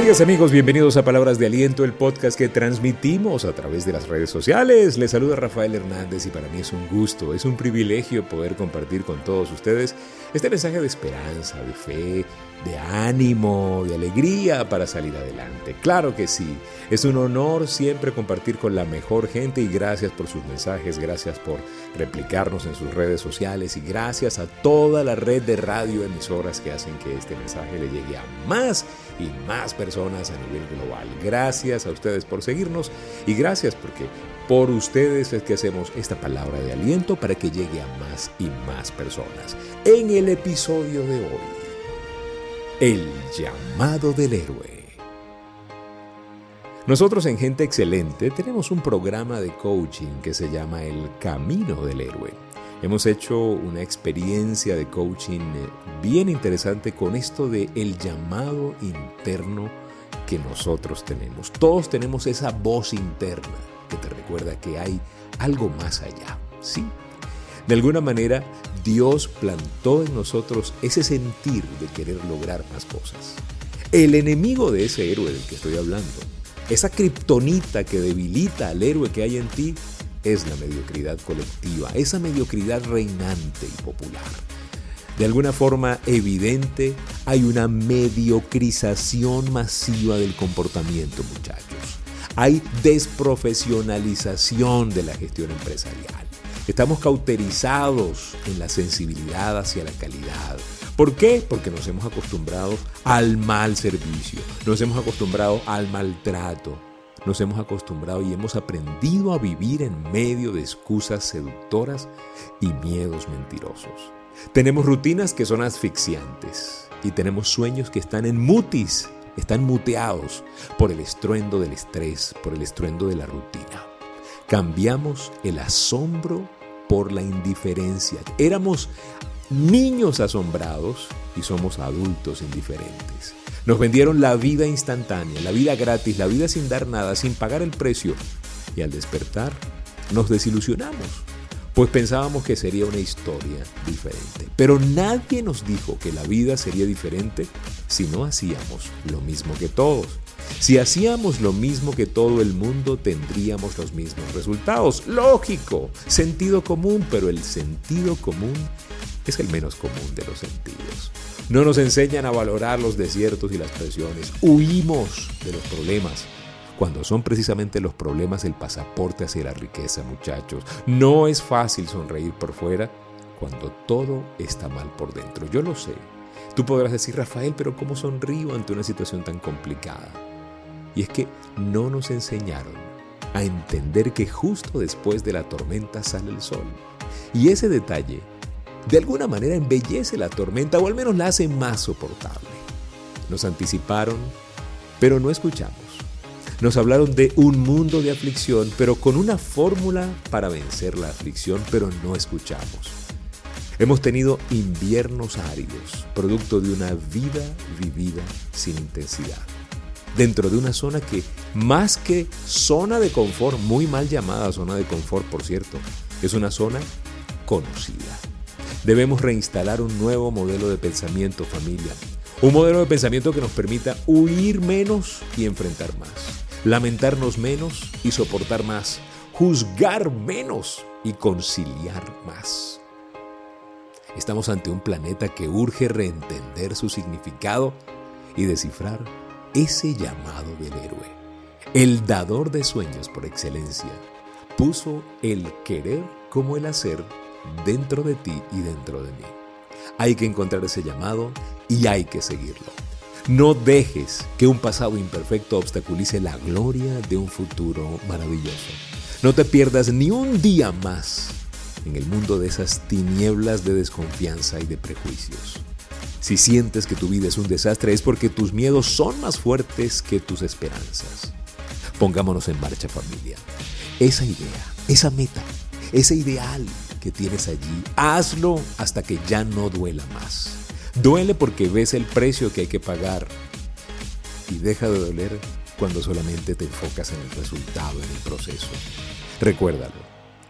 Amigas, amigos, bienvenidos a Palabras de Aliento, el podcast que transmitimos a través de las redes sociales. Les saluda Rafael Hernández y para mí es un gusto, es un privilegio poder compartir con todos ustedes este mensaje de esperanza, de fe, de ánimo, de alegría para salir adelante. Claro que sí, es un honor siempre compartir con la mejor gente y gracias por sus mensajes, gracias por replicarnos en sus redes sociales y gracias a toda la red de radio emisoras que hacen que este mensaje le llegue a más y más personas a nivel global. Gracias a ustedes por seguirnos y gracias porque por ustedes es que hacemos esta palabra de aliento para que llegue a más y más personas. En el episodio de hoy, el llamado del héroe. Nosotros en Gente Excelente tenemos un programa de coaching que se llama El Camino del Héroe. Hemos hecho una experiencia de coaching bien interesante con esto de el llamado interno que nosotros tenemos. Todos tenemos esa voz interna que te recuerda que hay algo más allá. Sí, de alguna manera Dios plantó en nosotros ese sentir de querer lograr más cosas. El enemigo de ese héroe del que estoy hablando, esa kriptonita que debilita al héroe que hay en ti, es la mediocridad colectiva, esa mediocridad reinante y popular. De alguna forma evidente, hay una mediocrización masiva del comportamiento, muchachos hay desprofesionalización de la gestión empresarial. Estamos cauterizados en la sensibilidad hacia la calidad. ¿Por qué? Porque nos hemos acostumbrado al mal servicio, nos hemos acostumbrado al maltrato, nos hemos acostumbrado y hemos aprendido a vivir en medio de excusas seductoras y miedos mentirosos. Tenemos rutinas que son asfixiantes y tenemos sueños que están en mutis están muteados por el estruendo del estrés, por el estruendo de la rutina. Cambiamos el asombro por la indiferencia. Éramos niños asombrados y somos adultos indiferentes. Nos vendieron la vida instantánea, la vida gratis, la vida sin dar nada, sin pagar el precio. Y al despertar, nos desilusionamos pues pensábamos que sería una historia diferente. Pero nadie nos dijo que la vida sería diferente si no hacíamos lo mismo que todos. Si hacíamos lo mismo que todo el mundo, tendríamos los mismos resultados. Lógico, sentido común, pero el sentido común es el menos común de los sentidos. No nos enseñan a valorar los desiertos y las presiones. Huimos de los problemas cuando son precisamente los problemas el pasaporte hacia la riqueza, muchachos. No es fácil sonreír por fuera cuando todo está mal por dentro. Yo lo sé. Tú podrás decir, Rafael, pero ¿cómo sonrío ante una situación tan complicada? Y es que no nos enseñaron a entender que justo después de la tormenta sale el sol. Y ese detalle, de alguna manera, embellece la tormenta o al menos la hace más soportable. Nos anticiparon, pero no escuchamos. Nos hablaron de un mundo de aflicción, pero con una fórmula para vencer la aflicción, pero no escuchamos. Hemos tenido inviernos áridos, producto de una vida vivida sin intensidad. Dentro de una zona que, más que zona de confort, muy mal llamada zona de confort, por cierto, es una zona conocida. Debemos reinstalar un nuevo modelo de pensamiento, familia. Un modelo de pensamiento que nos permita huir menos y enfrentar más lamentarnos menos y soportar más, juzgar menos y conciliar más. Estamos ante un planeta que urge reentender su significado y descifrar ese llamado del héroe. El dador de sueños por excelencia puso el querer como el hacer dentro de ti y dentro de mí. Hay que encontrar ese llamado y hay que seguirlo. No dejes que un pasado imperfecto obstaculice la gloria de un futuro maravilloso. No te pierdas ni un día más en el mundo de esas tinieblas de desconfianza y de prejuicios. Si sientes que tu vida es un desastre es porque tus miedos son más fuertes que tus esperanzas. Pongámonos en marcha familia. Esa idea, esa meta, ese ideal que tienes allí, hazlo hasta que ya no duela más. Duele porque ves el precio que hay que pagar y deja de doler cuando solamente te enfocas en el resultado, en el proceso. Recuérdalo,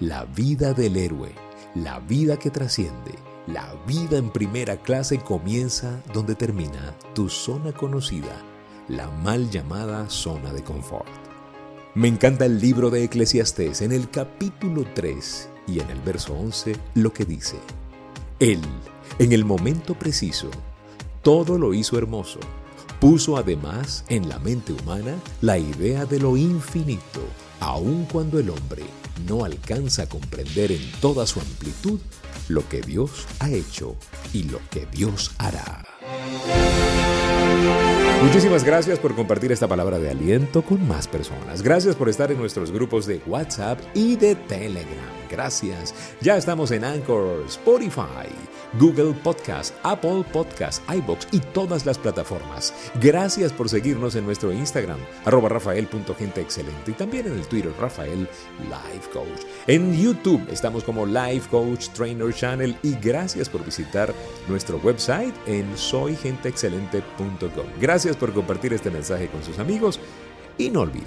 la vida del héroe, la vida que trasciende, la vida en primera clase comienza donde termina tu zona conocida, la mal llamada zona de confort. Me encanta el libro de Eclesiastés en el capítulo 3 y en el verso 11 lo que dice. Él, en el momento preciso, todo lo hizo hermoso. Puso además en la mente humana la idea de lo infinito, aun cuando el hombre no alcanza a comprender en toda su amplitud lo que Dios ha hecho y lo que Dios hará. Muchísimas gracias por compartir esta palabra de aliento con más personas. Gracias por estar en nuestros grupos de WhatsApp y de Telegram. Gracias. Ya estamos en Anchor, Spotify, Google Podcast, Apple Podcast, iBox y todas las plataformas. Gracias por seguirnos en nuestro Instagram, arroba rafael.genteexcelente y también en el Twitter Rafael Life Coach. En YouTube estamos como Life Coach Trainer Channel y gracias por visitar nuestro website en soygenteexcelente.com. Gracias por compartir este mensaje con sus amigos y no olviden,